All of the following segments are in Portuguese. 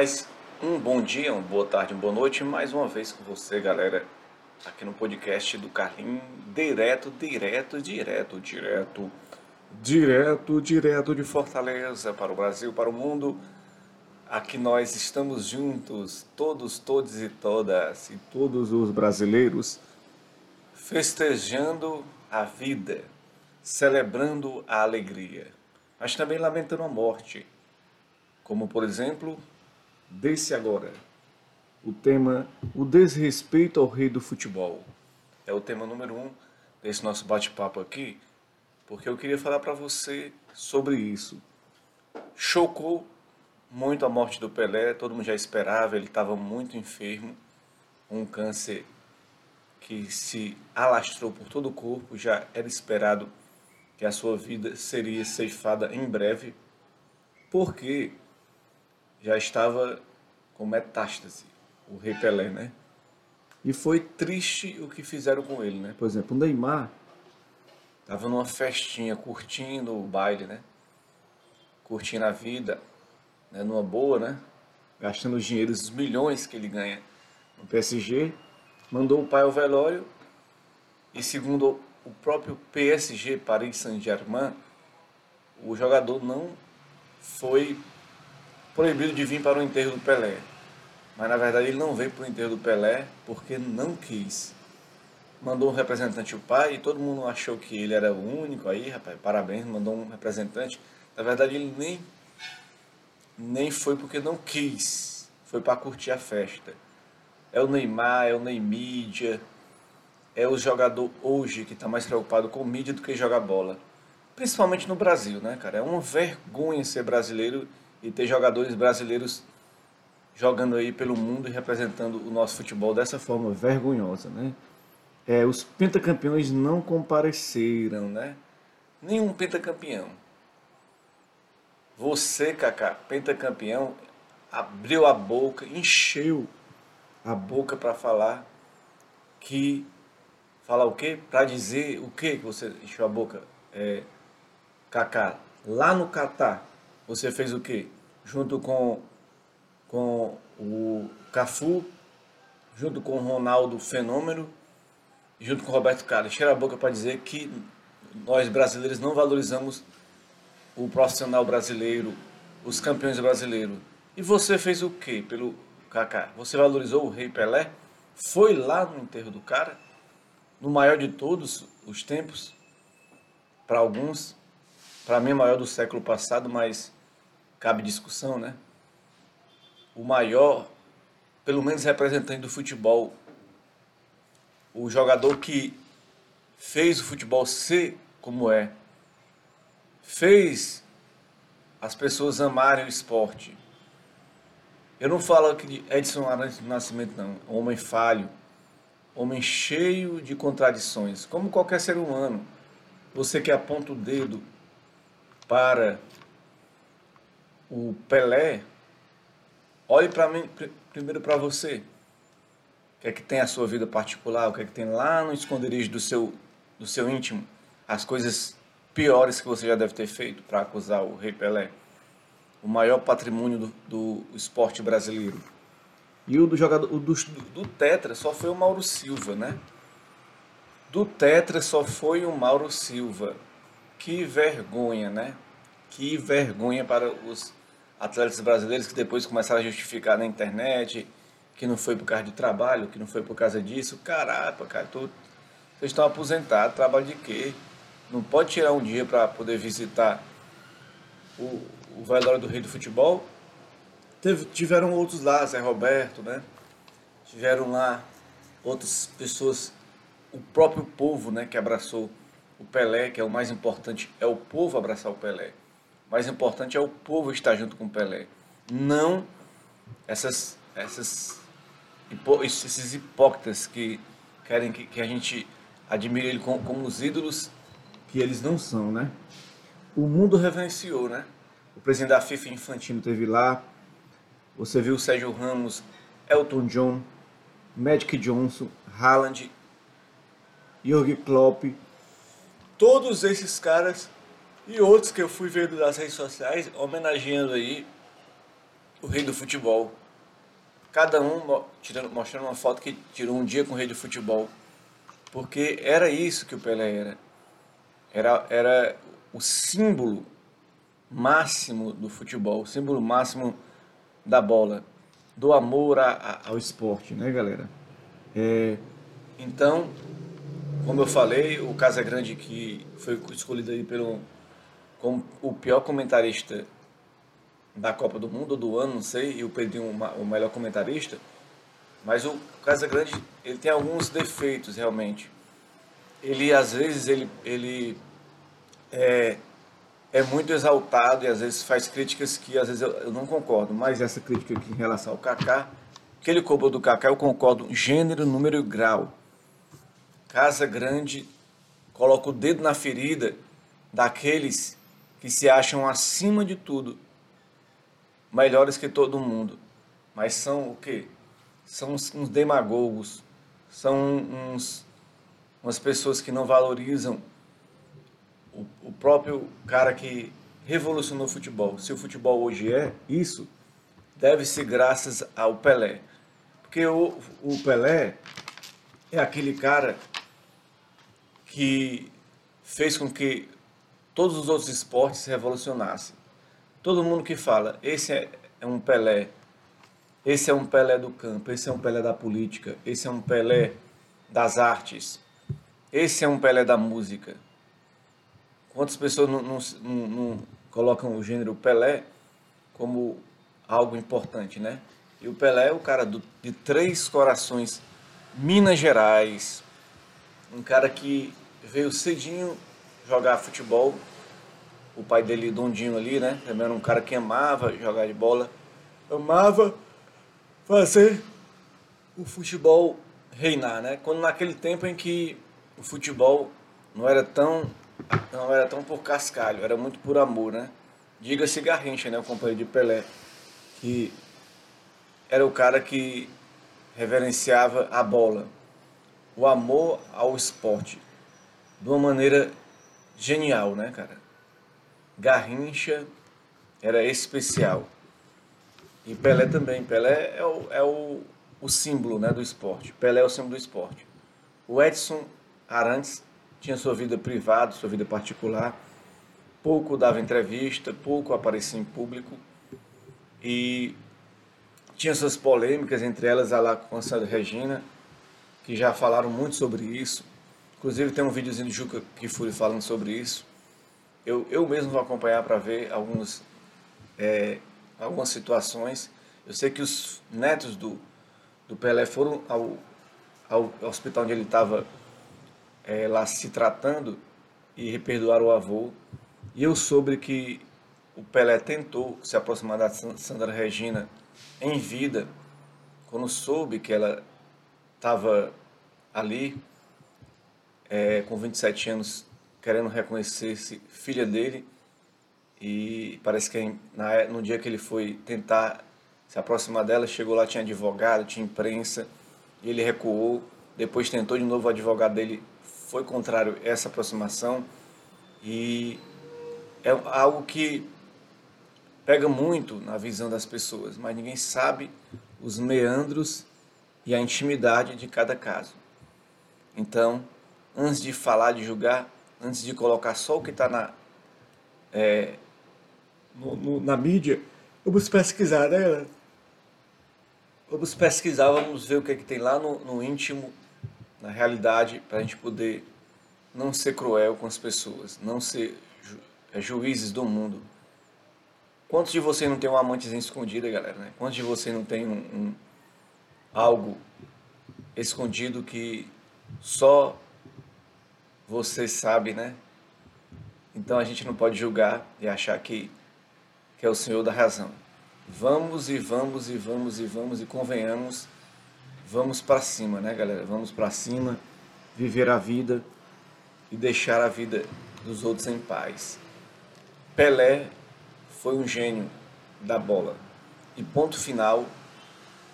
Mais um bom dia, uma boa tarde, uma boa noite, mais uma vez com você, galera, aqui no podcast do Carlinhos, direto, direto, direto, direto, direto, direto de Fortaleza para o Brasil, para o mundo. Aqui nós estamos juntos, todos, todos e todas, e todos os brasileiros, festejando a vida, celebrando a alegria, mas também lamentando a morte como por exemplo, desse agora, o tema O Desrespeito ao Rei do Futebol. É o tema número um desse nosso bate-papo aqui, porque eu queria falar para você sobre isso. Chocou muito a morte do Pelé, todo mundo já esperava, ele estava muito enfermo, um câncer que se alastrou por todo o corpo, já era esperado que a sua vida seria ceifada em breve, porque já estava com metástase, o Rei Pelé, né? E foi triste o que fizeram com ele, né? Por exemplo, o Neymar estava numa festinha, curtindo o baile, né? Curtindo a vida, né? numa boa, né? Gastando os dinheiros, os milhões que ele ganha no PSG. Mandou o pai ao velório e segundo o próprio PSG, Paris Saint-Germain, o jogador não foi proibido de vir para o enterro do Pelé. Mas na verdade ele não veio para o enterro do Pelé porque não quis. Mandou um representante o pai e todo mundo achou que ele era o único aí, rapaz, parabéns, mandou um representante. Na verdade ele nem, nem foi porque não quis, foi para curtir a festa. É o Neymar, é o Neymídia, é o jogador hoje que está mais preocupado com mídia do que jogar bola. Principalmente no Brasil, né, cara? É uma vergonha ser brasileiro e ter jogadores brasileiros jogando aí pelo mundo e representando o nosso futebol dessa forma vergonhosa, né? É, os pentacampeões não compareceram, né? Nenhum pentacampeão. Você, Kaká, pentacampeão, abriu a boca, encheu a boca para falar que falar o quê? Para dizer o quê que você encheu a boca, é, Kaká? Lá no Catar, você fez o quê? Junto com, com o Cafu, junto com o Ronaldo Fenômeno, junto com o Roberto Carlos. Cheira a boca para dizer que nós brasileiros não valorizamos o profissional brasileiro, os campeões brasileiros. E você fez o quê pelo Kaká? Você valorizou o Rei Pelé? Foi lá no enterro do cara? No maior de todos os tempos? Para alguns, para mim, é maior do século passado, mas cabe discussão, né? O maior, pelo menos representante do futebol, o jogador que fez o futebol ser como é, fez as pessoas amarem o esporte. Eu não falo aqui de Edson Arantes do Nascimento, não. Homem falho, homem cheio de contradições, como qualquer ser humano. Você que aponta o dedo para o Pelé, olhe para mim primeiro para você. O que é que tem a sua vida particular? O que é que tem lá no esconderijo do seu, do seu íntimo? As coisas piores que você já deve ter feito para acusar o Rei Pelé. O maior patrimônio do, do esporte brasileiro. E o do jogador, o do, do Tetra só foi o Mauro Silva, né? Do Tetra só foi o Mauro Silva. Que vergonha, né? Que vergonha para os atletas brasileiros que depois começaram a justificar na internet que não foi por causa de trabalho, que não foi por causa disso. Caraca, cara, tô, vocês estão aposentados, trabalho de quê? Não pode tirar um dia para poder visitar o, o velório do rei do futebol? Teve, tiveram outros lá, Zé Roberto, né? Tiveram lá outras pessoas, o próprio povo, né, que abraçou o Pelé, que é o mais importante, é o povo abraçar o Pelé mais importante é o povo estar junto com Pelé. Não essas, essas esses hipócritas que querem que, que a gente admire ele como, como os ídolos que eles não são, né? O mundo reverenciou, né? O presidente da FIFA Infantino teve lá. Você viu o Sérgio Ramos, Elton John, Magic Johnson, Haaland, Jürgen Klopp. Todos esses caras e outros que eu fui vendo nas redes sociais, homenageando aí o rei do futebol. Cada um tirando, mostrando uma foto que tirou um dia com o rei do futebol. Porque era isso que o Pelé era. Era, era o símbolo máximo do futebol, o símbolo máximo da bola, do amor a, a, ao esporte, né, galera? É, então, como eu falei, o Casagrande que foi escolhido aí pelo como o pior comentarista da Copa do Mundo do ano, não sei, e o Pedrinho o melhor comentarista, mas o Casagrande ele tem alguns defeitos realmente. Ele às vezes ele, ele é, é muito exaltado e às vezes faz críticas que às vezes eu, eu não concordo, mas essa crítica aqui em relação ao Kaká, que ele cobrou do Kaká, eu concordo gênero, número e grau. Casa Grande coloca o dedo na ferida daqueles que se acham acima de tudo, melhores que todo mundo, mas são o quê? São uns, uns demagogos, são uns, umas pessoas que não valorizam o, o próprio cara que revolucionou o futebol. Se o futebol hoje é isso, deve-se graças ao Pelé. Porque o, o Pelé é aquele cara que fez com que todos os outros esportes se revolucionassem. Todo mundo que fala, esse é, é um Pelé, esse é um Pelé do campo, esse é um Pelé da política, esse é um Pelé das artes, esse é um Pelé da música. Quantas pessoas não, não, não, não colocam o gênero Pelé como algo importante, né? E o Pelé é o cara do, de três corações, Minas Gerais, um cara que veio cedinho jogar futebol. O pai dele, Dondinho ali, né? Também era um cara que amava jogar de bola, amava fazer o futebol reinar, né? Quando naquele tempo em que o futebol não era tão não era tão por cascalho, era muito por amor, né? Diga-se Garrincha, né, o companheiro de Pelé, que era o cara que reverenciava a bola, o amor ao esporte, de uma maneira genial, né, cara? Garrincha era especial. E Pelé também. Pelé é o, é o, o símbolo né, do esporte. Pelé é o símbolo do esporte. O Edson Arantes tinha sua vida privada, sua vida particular, pouco dava entrevista, pouco aparecia em público e tinha suas polêmicas, entre elas a lá com a Sandra Regina, que já falaram muito sobre isso. Inclusive tem um videozinho do Juca Kifuri falando sobre isso. Eu, eu mesmo vou acompanhar para ver alguns, é, algumas situações. Eu sei que os netos do, do Pelé foram ao, ao hospital onde ele estava é, lá se tratando e perdoar o avô. E eu soube que o Pelé tentou se aproximar da Sandra Regina em vida, quando soube que ela estava ali, é, com 27 anos, querendo reconhecer-se filha dele. E parece que na, no dia que ele foi tentar se aproximar dela, chegou lá, tinha advogado, tinha imprensa, e ele recuou. Depois tentou de novo, o advogado dele foi contrário a essa aproximação e é algo que pega muito na visão das pessoas, mas ninguém sabe os meandros e a intimidade de cada caso. Então, antes de falar, de julgar, antes de colocar só o que está na, é, na mídia, vamos pesquisar, né? Vamos pesquisar, vamos ver o que, é que tem lá no, no íntimo na realidade, para a gente poder não ser cruel com as pessoas, não ser ju é, juízes do mundo. Quantos de vocês não tem uma amantezinha escondida, galera? Né? Quantos de vocês não tem um, um, algo escondido que só você sabe, né? Então a gente não pode julgar e achar que, que é o Senhor da razão. Vamos e vamos e vamos e vamos e convenhamos vamos para cima, né, galera? Vamos para cima, viver a vida e deixar a vida dos outros em paz. Pelé foi um gênio da bola. E ponto final.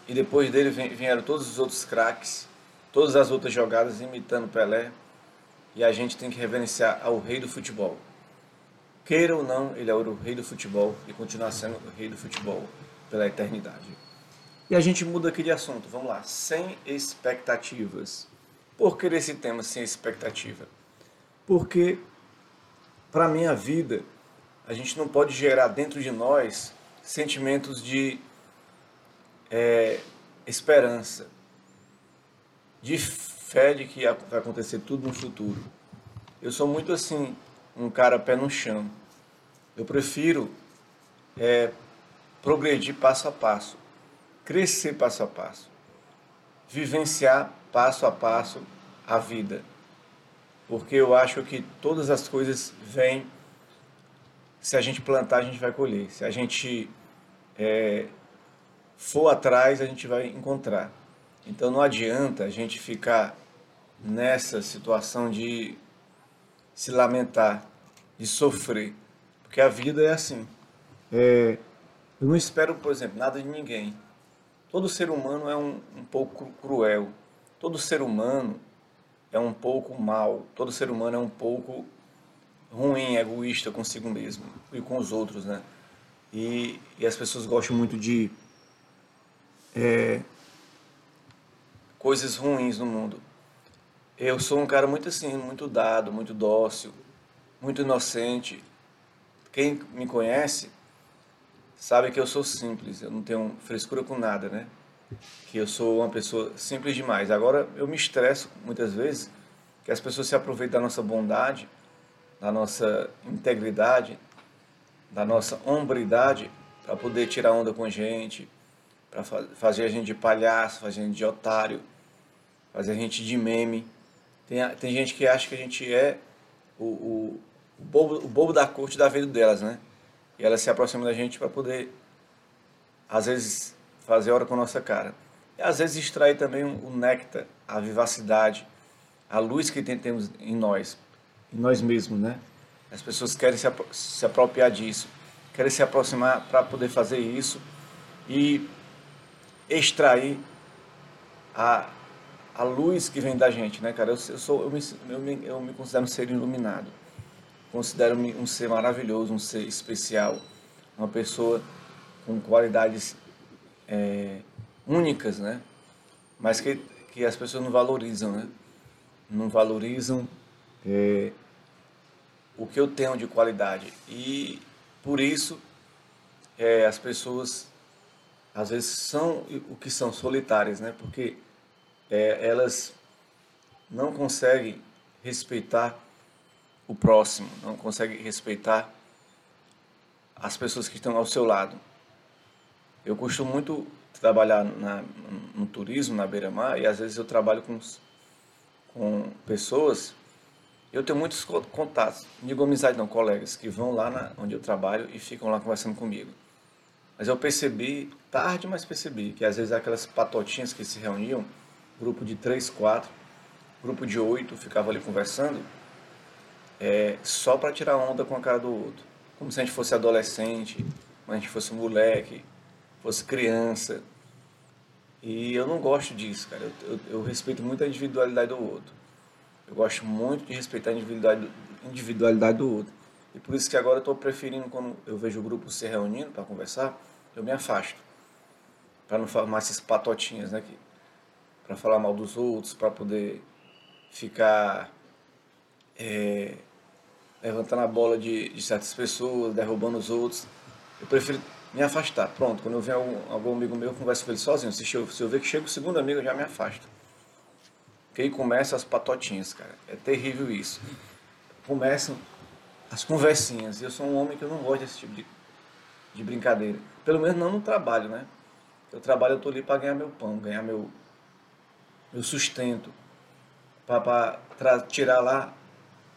E depois dele vieram todos os outros craques, todas as outras jogadas imitando Pelé. E a gente tem que reverenciar ao rei do futebol. Queira ou não, ele é o rei do futebol e continua sendo o rei do futebol. pela eternidade. E a gente muda aqui de assunto, vamos lá, sem expectativas. Por que esse tema sem expectativa? Porque para a minha vida, a gente não pode gerar dentro de nós sentimentos de é, esperança, de fé de que vai acontecer tudo no futuro. Eu sou muito assim, um cara pé no chão. Eu prefiro é, progredir passo a passo, crescer passo a passo, vivenciar passo a passo a vida. Porque eu acho que todas as coisas vêm, se a gente plantar, a gente vai colher. Se a gente é, for atrás, a gente vai encontrar. Então não adianta a gente ficar nessa situação de se lamentar, de sofrer, porque a vida é assim. É, eu não espero, por exemplo, nada de ninguém. Todo ser humano é um, um pouco cruel. Todo ser humano é um pouco mal. Todo ser humano é um pouco ruim, egoísta consigo mesmo e com os outros, né? E, e as pessoas gostam muito de é, coisas ruins no mundo. Eu sou um cara muito assim, muito dado, muito dócil, muito inocente. Quem me conhece sabe que eu sou simples, eu não tenho frescura com nada, né? Que eu sou uma pessoa simples demais. Agora eu me estresso muitas vezes que as pessoas se aproveitam da nossa bondade, da nossa integridade, da nossa hombridade para poder tirar onda com a gente, para fazer a gente de palhaço, fazer a gente de otário, fazer a gente de meme. Tem, tem gente que acha que a gente é o, o, o, bobo, o bobo da corte da vida delas, né? E elas se aproximam da gente para poder, às vezes, fazer hora com a nossa cara. E às vezes extrair também o néctar, a vivacidade, a luz que temos em nós, em nós mesmos, né? As pessoas querem se, se apropriar disso, querem se aproximar para poder fazer isso e extrair a, a luz que vem da gente, né, cara? Eu, eu sou, eu me, eu me, eu me considero um ser iluminado, considero-me um ser maravilhoso, um ser especial, uma pessoa com qualidades é, únicas, né? Mas que, que as pessoas não valorizam, né? Não valorizam é, o que eu tenho de qualidade. E por isso é, as pessoas às vezes são o que são solitárias, né? Porque é, elas não conseguem respeitar o próximo, não conseguem respeitar as pessoas que estão ao seu lado. Eu costumo muito trabalhar na, no turismo, na beira-mar, e às vezes eu trabalho com, com pessoas eu tenho muitos contatos, digo amizade não, colegas, que vão lá na, onde eu trabalho e ficam lá conversando comigo. Mas eu percebi, tarde, mas percebi, que às vezes aquelas patotinhas que se reuniam, grupo de três, quatro, grupo de oito, ficava ali conversando, é, só para tirar onda com a cara do outro. Como se a gente fosse adolescente, como a gente fosse moleque, fosse criança. E eu não gosto disso, cara. Eu, eu, eu respeito muito a individualidade do outro. Eu gosto muito de respeitar a individualidade, individualidade do outro. E por isso que agora eu estou preferindo, quando eu vejo o grupo se reunindo para conversar, eu me afasto. Para não formar essas patotinhas, né? Para falar mal dos outros, para poder ficar é, levantando a bola de, de, certas pessoas, derrubando os outros. Eu prefiro me afastar. Pronto, quando eu ver algum, algum amigo meu, eu converso com ele sozinho. Se eu, se eu ver que chega o segundo amigo, eu já me afasto. Que aí começam as patotinhas, cara. É terrível isso. Começam as conversinhas. E eu sou um homem que eu não gosto desse tipo de, de brincadeira. Pelo menos não no trabalho, né? Eu trabalho, eu tô ali para ganhar meu pão, ganhar meu, meu sustento. Para tirar lá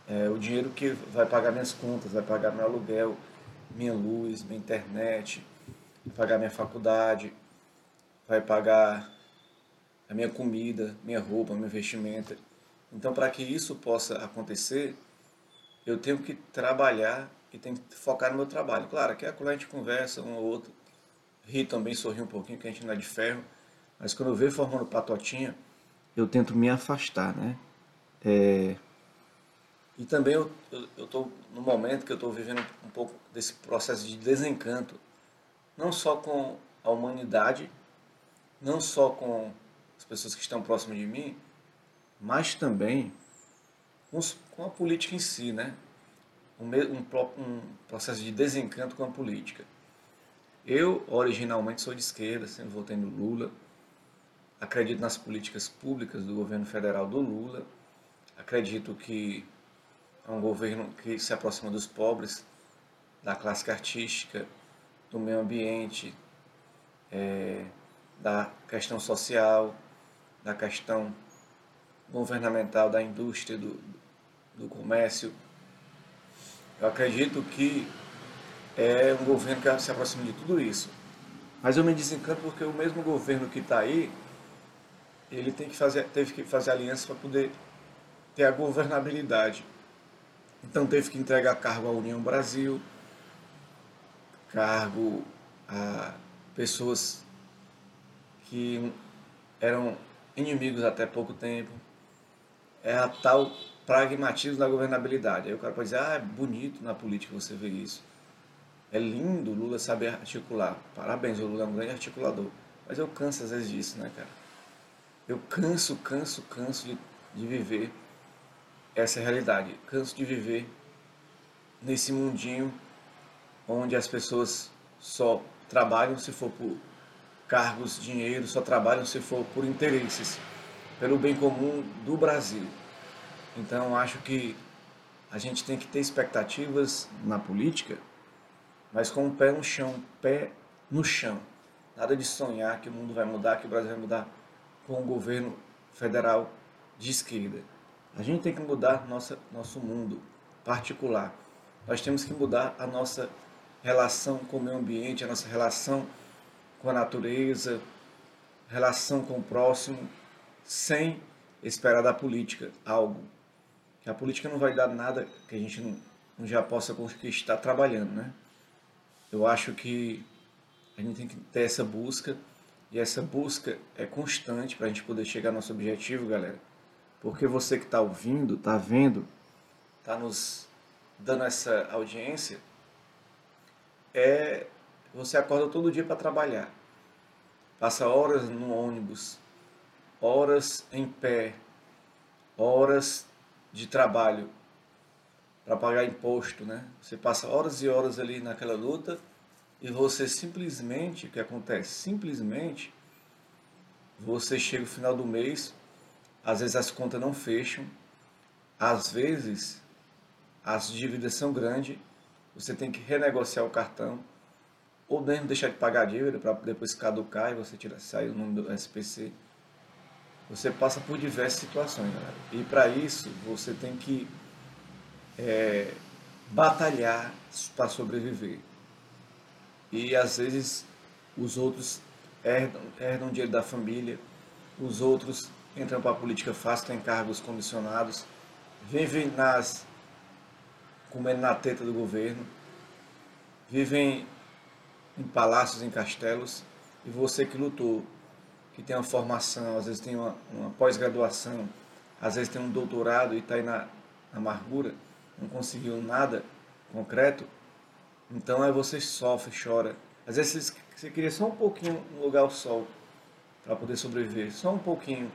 é, o dinheiro que vai pagar minhas contas, vai pagar meu aluguel, minha luz, minha internet, vai pagar minha faculdade, vai pagar a minha comida, minha roupa, minha vestimenta. Então, para que isso possa acontecer, eu tenho que trabalhar e tenho que focar no meu trabalho. Claro, que quando a gente conversa um ou outro, ri também, sorri um pouquinho, que a gente não é de ferro, mas quando eu vejo formando patotinha, eu tento me afastar, né? É... E também eu estou no momento que eu estou vivendo um pouco desse processo de desencanto, não só com a humanidade, não só com as pessoas que estão próximas de mim, mas também com, a política em si, né? Um, um, um, processo de desencanto com a política. Eu, originalmente, sou de esquerda, sempre votei no Lula, acredito nas políticas públicas do governo federal do Lula, acredito que é um governo que se aproxima dos pobres, da classe artística, do meio ambiente, é, da questão social, da questão governamental, da indústria, do, do comércio. Eu acredito que é um governo que se aproxima de tudo isso. Mas eu me desencanto porque o mesmo governo que está aí, ele tem que fazer, teve que fazer aliança para poder ter a governabilidade. Então teve que entregar cargo à União Brasil, cargo a pessoas que eram inimigos até pouco tempo. É a tal pragmatismo da governabilidade. Aí o cara pode dizer, ah, é bonito na política você ver isso. É lindo o Lula saber articular. Parabéns, o Lula é um grande articulador. Mas eu canso às vezes disso, né, cara? Eu canso, canso, canso de, de viver essa realidade. Canso de viver nesse mundinho onde as pessoas só trabalham se for por cargos, dinheiro, só trabalham se for por interesses, pelo bem comum do Brasil. Então, acho que a gente tem que ter expectativas na política, mas com o pé no chão, pé no chão. Nada de sonhar que o mundo vai mudar, que o Brasil vai mudar com o governo federal de esquerda. A gente tem que mudar nossa, nosso mundo particular. Nós temos que mudar a nossa relação com o meio ambiente, a nossa relação com a natureza, relação com o próximo, sem esperar da política algo. Que a política não vai dar nada que a gente não, não já possa conquistar trabalhando, né? Eu acho que a gente tem que ter essa busca, e essa busca é constante para a gente poder chegar ao nosso objetivo, galera. Porque você que está ouvindo, está vendo, está nos dando essa audiência, é você acorda todo dia para trabalhar. Passa horas no ônibus, horas em pé, horas de trabalho para pagar imposto, né? Você passa horas e horas ali naquela luta e você simplesmente, o que acontece? Simplesmente você chega no final do mês, às vezes as contas não fecham, às vezes as dívidas são grandes você tem que renegociar o cartão, ou mesmo deixar de pagar a dívida para depois caducar e você tirar, sair o nome do SPC. Você passa por diversas situações, galera. E para isso você tem que é, batalhar para sobreviver. E às vezes os outros herdam, herdam dinheiro da família, os outros entram para a política fácil, têm cargos comissionados, vivem nas comendo na teta do governo, vivem em palácios, em castelos, e você que lutou, que tem uma formação, às vezes tem uma, uma pós-graduação, às vezes tem um doutorado e está aí na, na amargura, não conseguiu nada concreto, então aí você sofre, chora. Às vezes você queria só um pouquinho no lugar ao sol para poder sobreviver, só um pouquinho.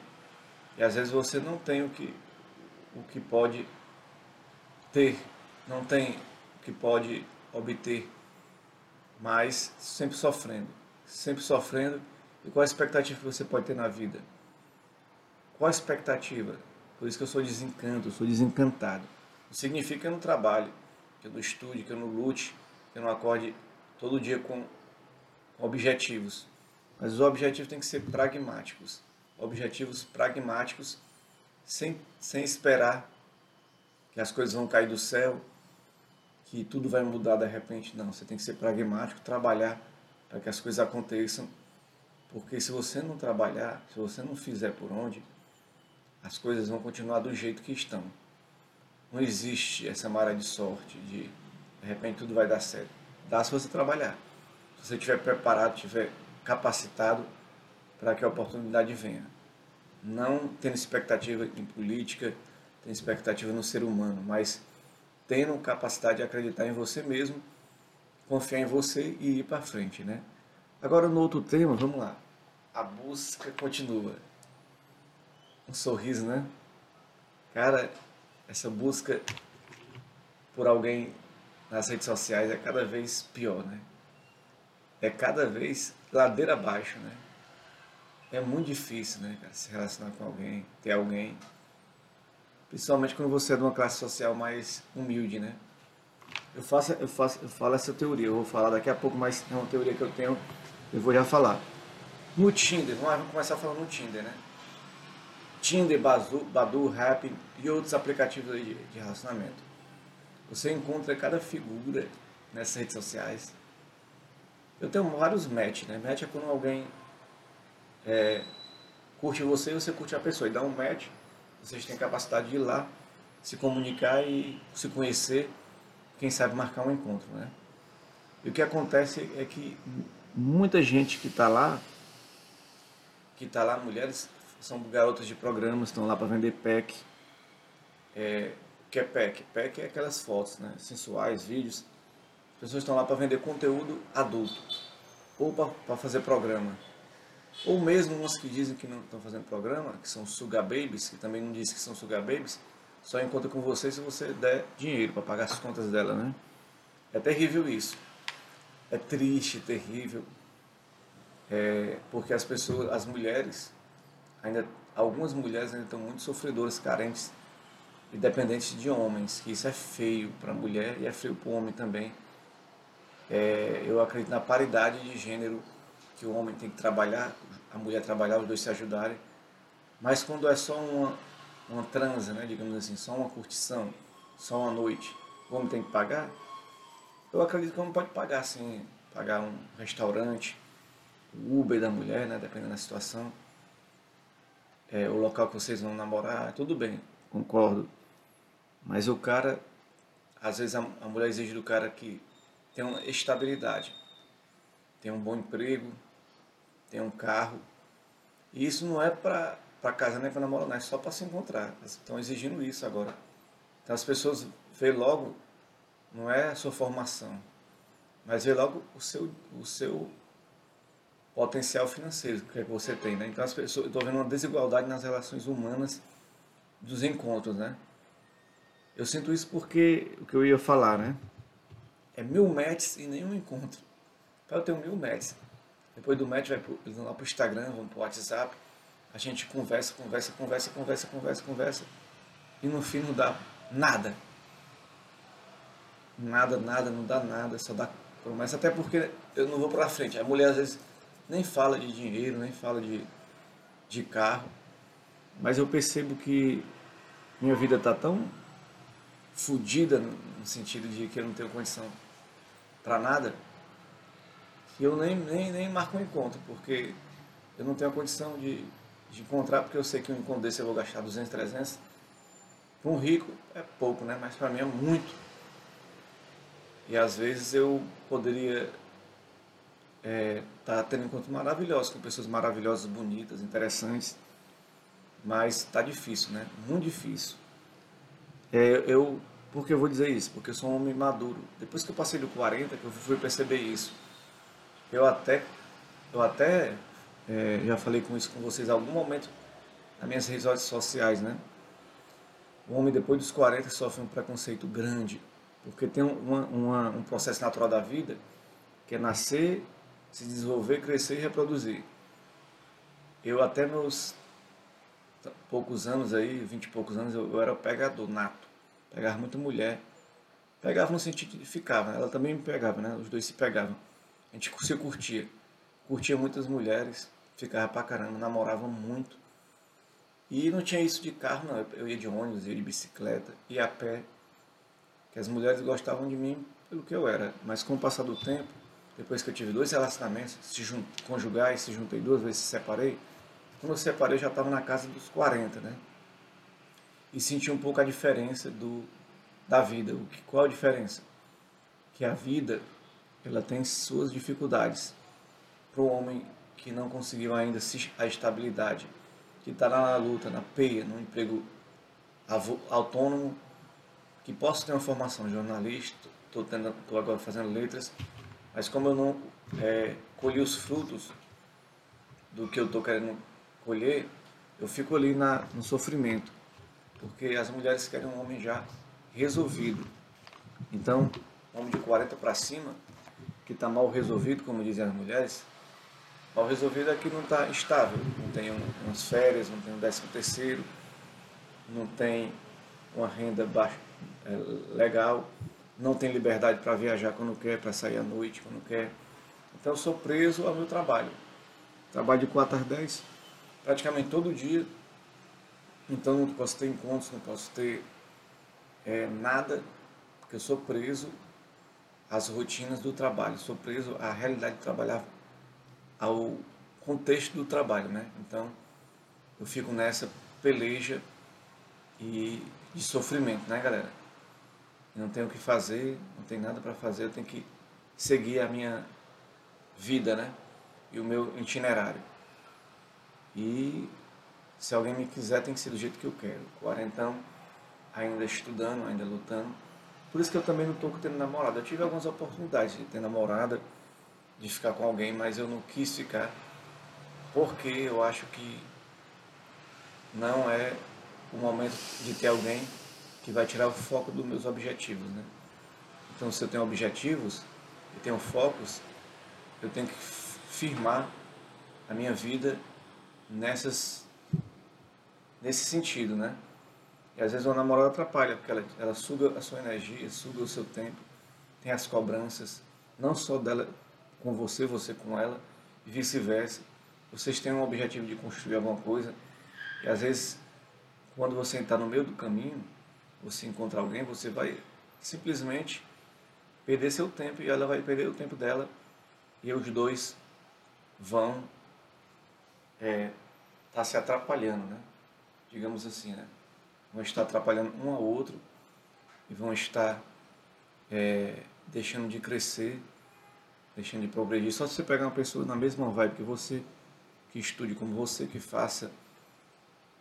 E às vezes você não tem o que, o que pode ter não tem o que pode obter, mas sempre sofrendo, sempre sofrendo. E qual a expectativa que você pode ter na vida? Qual a expectativa? Por isso que eu sou desencanto, eu sou desencantado. Não significa que eu não trabalhe, que eu não estude, que eu não lute, eu não acorde todo dia com objetivos. Mas os objetivos têm que ser pragmáticos. Objetivos pragmáticos, sem, sem esperar que as coisas vão cair do céu, que tudo vai mudar de repente. Não, você tem que ser pragmático, trabalhar para que as coisas aconteçam. Porque se você não trabalhar, se você não fizer por onde, as coisas vão continuar do jeito que estão. Não existe essa maré de sorte de de repente tudo vai dar certo. Dá se você trabalhar. Se você estiver preparado, estiver capacitado para que a oportunidade venha. Não tendo expectativa em política, tendo expectativa no ser humano, mas tendo capacidade de acreditar em você mesmo, confiar em você e ir para frente, né? Agora no outro tema, vamos lá. A busca continua. Um sorriso, né? Cara, essa busca por alguém nas redes sociais é cada vez pior, né? É cada vez ladeira abaixo, né? É muito difícil, né, cara, se relacionar com alguém, ter alguém. Principalmente quando você é de uma classe social mais humilde, né? Eu faço, eu faço, eu falo essa teoria, eu vou falar daqui a pouco, mas é uma teoria que eu tenho, eu vou já falar. No Tinder, vamos começar falando no Tinder, né? Tinder, Badu, Rap e outros aplicativos de, de relacionamento. Você encontra cada figura nessas redes sociais. Eu tenho vários match, né? Match é quando alguém é, curte você e você curte a pessoa. E dá um match, vocês têm capacidade de ir lá, se comunicar e se conhecer, quem sabe marcar um encontro, né? E o que acontece é que muita gente que está lá, que está lá, mulheres, são garotas de programas, estão lá para vender pack. É, que é pack? Pack é aquelas fotos, né? Sensuais, vídeos. As pessoas estão lá para vender conteúdo adulto. Ou para fazer programa. Ou mesmo umas que dizem que não estão fazendo programa, que são sugar babies, que também não dizem que são sugar babies, só encontra com você se você der dinheiro para pagar as contas dela, né? É terrível isso. É triste, terrível. É, porque as pessoas, as mulheres, ainda algumas mulheres ainda estão muito sofredoras, carentes e dependentes de homens, que isso é feio para a mulher e é feio para o homem também. É, eu acredito na paridade de gênero, que o homem tem que trabalhar, a mulher trabalhar, os dois se ajudarem. Mas quando é só uma, uma transa, né, digamos assim, só uma curtição, só uma noite, o homem tem que pagar, eu acredito que o homem pode pagar sim, pagar um restaurante, o Uber da mulher, né, dependendo da situação é, o local que vocês vão namorar, tudo bem, concordo. Mas o cara, às vezes a, a mulher exige do cara que tenha uma estabilidade, tenha um bom emprego, tenha um carro. E isso não é para casar nem para namorar, não, é só para se encontrar. Estão exigindo isso agora. Então as pessoas veem logo, não é a sua formação, mas vê logo o seu, o seu potencial financeiro que, é que você tem, né? Então as pessoas, estou vendo uma desigualdade nas relações humanas dos encontros, né? Eu sinto isso porque o que eu ia falar, né? É mil matches e nenhum encontro. Para eu um mil matches. Depois do match vai pro, eles vão lá pro Instagram, vão pro WhatsApp, a gente conversa, conversa, conversa, conversa, conversa, conversa e no fim não dá nada. Nada, nada, não dá nada, só dá promessa, até porque eu não vou para frente. A mulher às vezes nem fala de dinheiro, nem fala de, de carro, mas eu percebo que minha vida está tão fodida no sentido de que eu não tenho condição para nada, que eu nem, nem, nem marco um encontro, porque eu não tenho a condição de, de encontrar, porque eu sei que um encontro desse eu vou gastar 200, 300. Para um rico é pouco, né? mas para mim é muito. E às vezes eu poderia é, tá tendo encontros maravilhosos com pessoas maravilhosas, bonitas, interessantes, mas está difícil, né? Muito difícil. É, eu, por que eu vou dizer isso? Porque eu sou um homem maduro. Depois que eu passei do 40, que eu fui perceber isso. Eu até, eu até é, já falei com isso com vocês em algum momento nas minhas redes sociais, né? O homem depois dos 40 sofre um preconceito grande, porque tem uma, uma, um processo natural da vida que é nascer, se desenvolver, crescer e reproduzir. Eu até meus poucos anos aí, vinte e poucos anos, eu, eu era pegador nato. Pegava muita mulher. Pegava no sentido de ficava, ela também me pegava, né? Os dois se pegavam. A gente se curtia. Curtia muitas mulheres, ficava pra caramba, namorava muito. E não tinha isso de carro, não. Eu ia de ônibus, ia de bicicleta, ia a pé. Que as mulheres gostavam de mim pelo que eu era. Mas com o passar do tempo, depois que eu tive dois relacionamentos se conjugais, se juntei duas vezes, se separei. Quando eu separei, eu já estava na casa dos 40, né? E senti um pouco a diferença do, da vida. O que, qual a diferença? Que a vida, ela tem suas dificuldades. Para o homem que não conseguiu ainda a estabilidade, que está na luta, na peia, num emprego autônomo, que posso ter uma formação jornalista, estou agora fazendo letras, mas como eu não, é, colher os frutos do que eu estou querendo colher, eu fico ali na, no sofrimento. Porque as mulheres querem um homem já resolvido. Então, um homem de 40 para cima, que está mal resolvido, como dizem as mulheres, mal resolvido é que não está estável, não tem umas férias, não tem um décimo terceiro, não tem uma renda baixa, é, legal, não tem liberdade para viajar quando quer, para sair à noite quando quer. Então eu sou preso ao meu trabalho. Trabalho de 4 às 10, praticamente todo dia. Então não posso ter encontros, não posso ter é, nada, porque eu sou preso às rotinas do trabalho, sou preso à realidade de trabalhar, ao contexto do trabalho, né? Então eu fico nessa peleja e de sofrimento, né, galera? Não tenho o que fazer, não tem nada para fazer, eu tenho que seguir a minha vida, né? E o meu itinerário. E se alguém me quiser, tem que ser do jeito que eu quero. Quarentão, ainda estudando, ainda lutando. Por isso que eu também não estou tendo namorada. Eu tive algumas oportunidades de ter namorada, de ficar com alguém, mas eu não quis ficar, porque eu acho que não é o momento de ter alguém que vai tirar o foco dos meus objetivos. Né? Então, se eu tenho objetivos e tenho focos, eu tenho que firmar a minha vida nessas, nesse sentido, né? E às vezes uma namorada atrapalha, porque ela, ela suga a sua energia, suga o seu tempo, tem as cobranças, não só dela com você, você com ela, e vice-versa. Vocês têm um objetivo de construir alguma coisa, e às vezes quando você está no meio do caminho, você encontra alguém, você vai simplesmente perder seu tempo e ela vai perder o tempo dela e os dois vão é, tá se atrapalhando, né? digamos assim, né? vão estar atrapalhando um ao outro e vão estar é, deixando de crescer, deixando de progredir. Só se você pegar uma pessoa na mesma vibe que você, que estude como você, que faça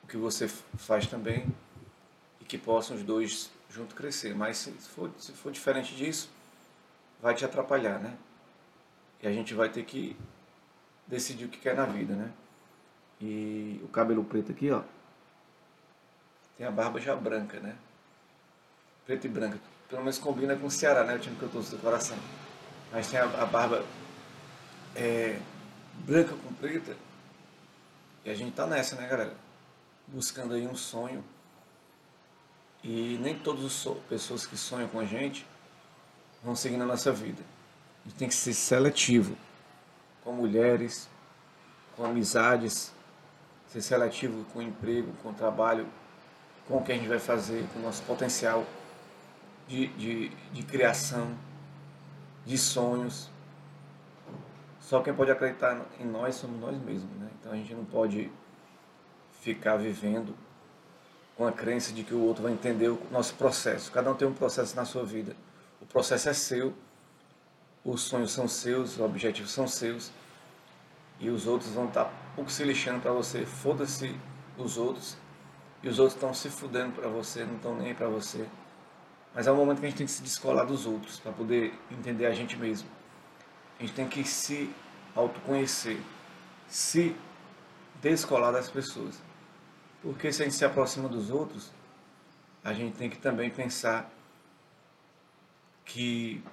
o que você faz também e que possam os dois juntos crescer. Mas se for, se for diferente disso, vai te atrapalhar, né? E a gente vai ter que decidir o que quer na vida, né? E o cabelo preto aqui, ó, tem a barba já branca, né? Preto e branca. Pelo menos combina com o Ceará, né? O time que eu torço do coração. Mas tem a, a barba é, branca com preta. E a gente tá nessa, né, galera? buscando aí um sonho. E nem todas as pessoas que sonham com a gente vão seguir na nossa vida. A gente tem que ser seletivo com mulheres, com amizades, ser seletivo com o emprego, com o trabalho, com o que a gente vai fazer, com o nosso potencial de, de, de criação, de sonhos. Só quem pode acreditar em nós somos nós mesmos, né? Então a gente não pode ficar vivendo com a crença de que o outro vai entender o nosso processo. Cada um tem um processo na sua vida. O processo é seu, os sonhos são seus, os objetivos são seus, e os outros vão estar um pouco se lixando para você. Foda-se os outros, e os outros estão se fudendo para você, não estão nem para você. Mas é um momento que a gente tem que se descolar dos outros para poder entender a gente mesmo. A gente tem que se autoconhecer, se descolar das pessoas. Porque se a gente se aproxima dos outros, a gente tem que também pensar que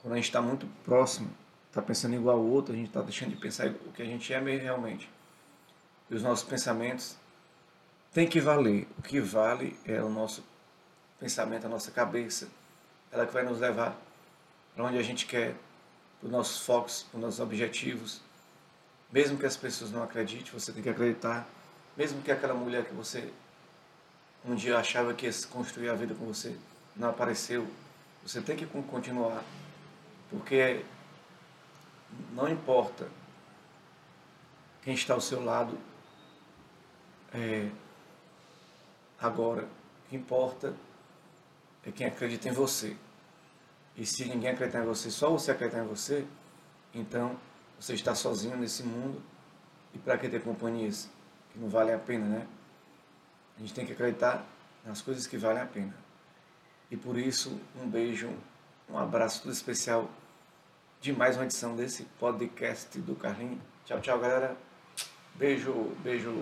quando a gente está muito próximo, está pensando igual ao outro, a gente está deixando de pensar o que a gente é mesmo realmente. E os nossos pensamentos têm que valer. O que vale é o nosso pensamento, a nossa cabeça. Ela que vai nos levar para onde a gente quer, para os nossos focos, para os nossos objetivos. Mesmo que as pessoas não acreditem, você tem que acreditar mesmo que aquela mulher que você um dia achava que ia construir a vida com você não apareceu, você tem que continuar. Porque não importa quem está ao seu lado é, agora. O que importa é quem acredita em você. E se ninguém acreditar em você, só você acreditar em você, então você está sozinho nesse mundo. E para que ter companhias? que não valem a pena, né? A gente tem que acreditar nas coisas que valem a pena. E por isso, um beijo, um abraço todo especial de mais uma edição desse podcast do Carlinho. Tchau, tchau, galera. Beijo, beijo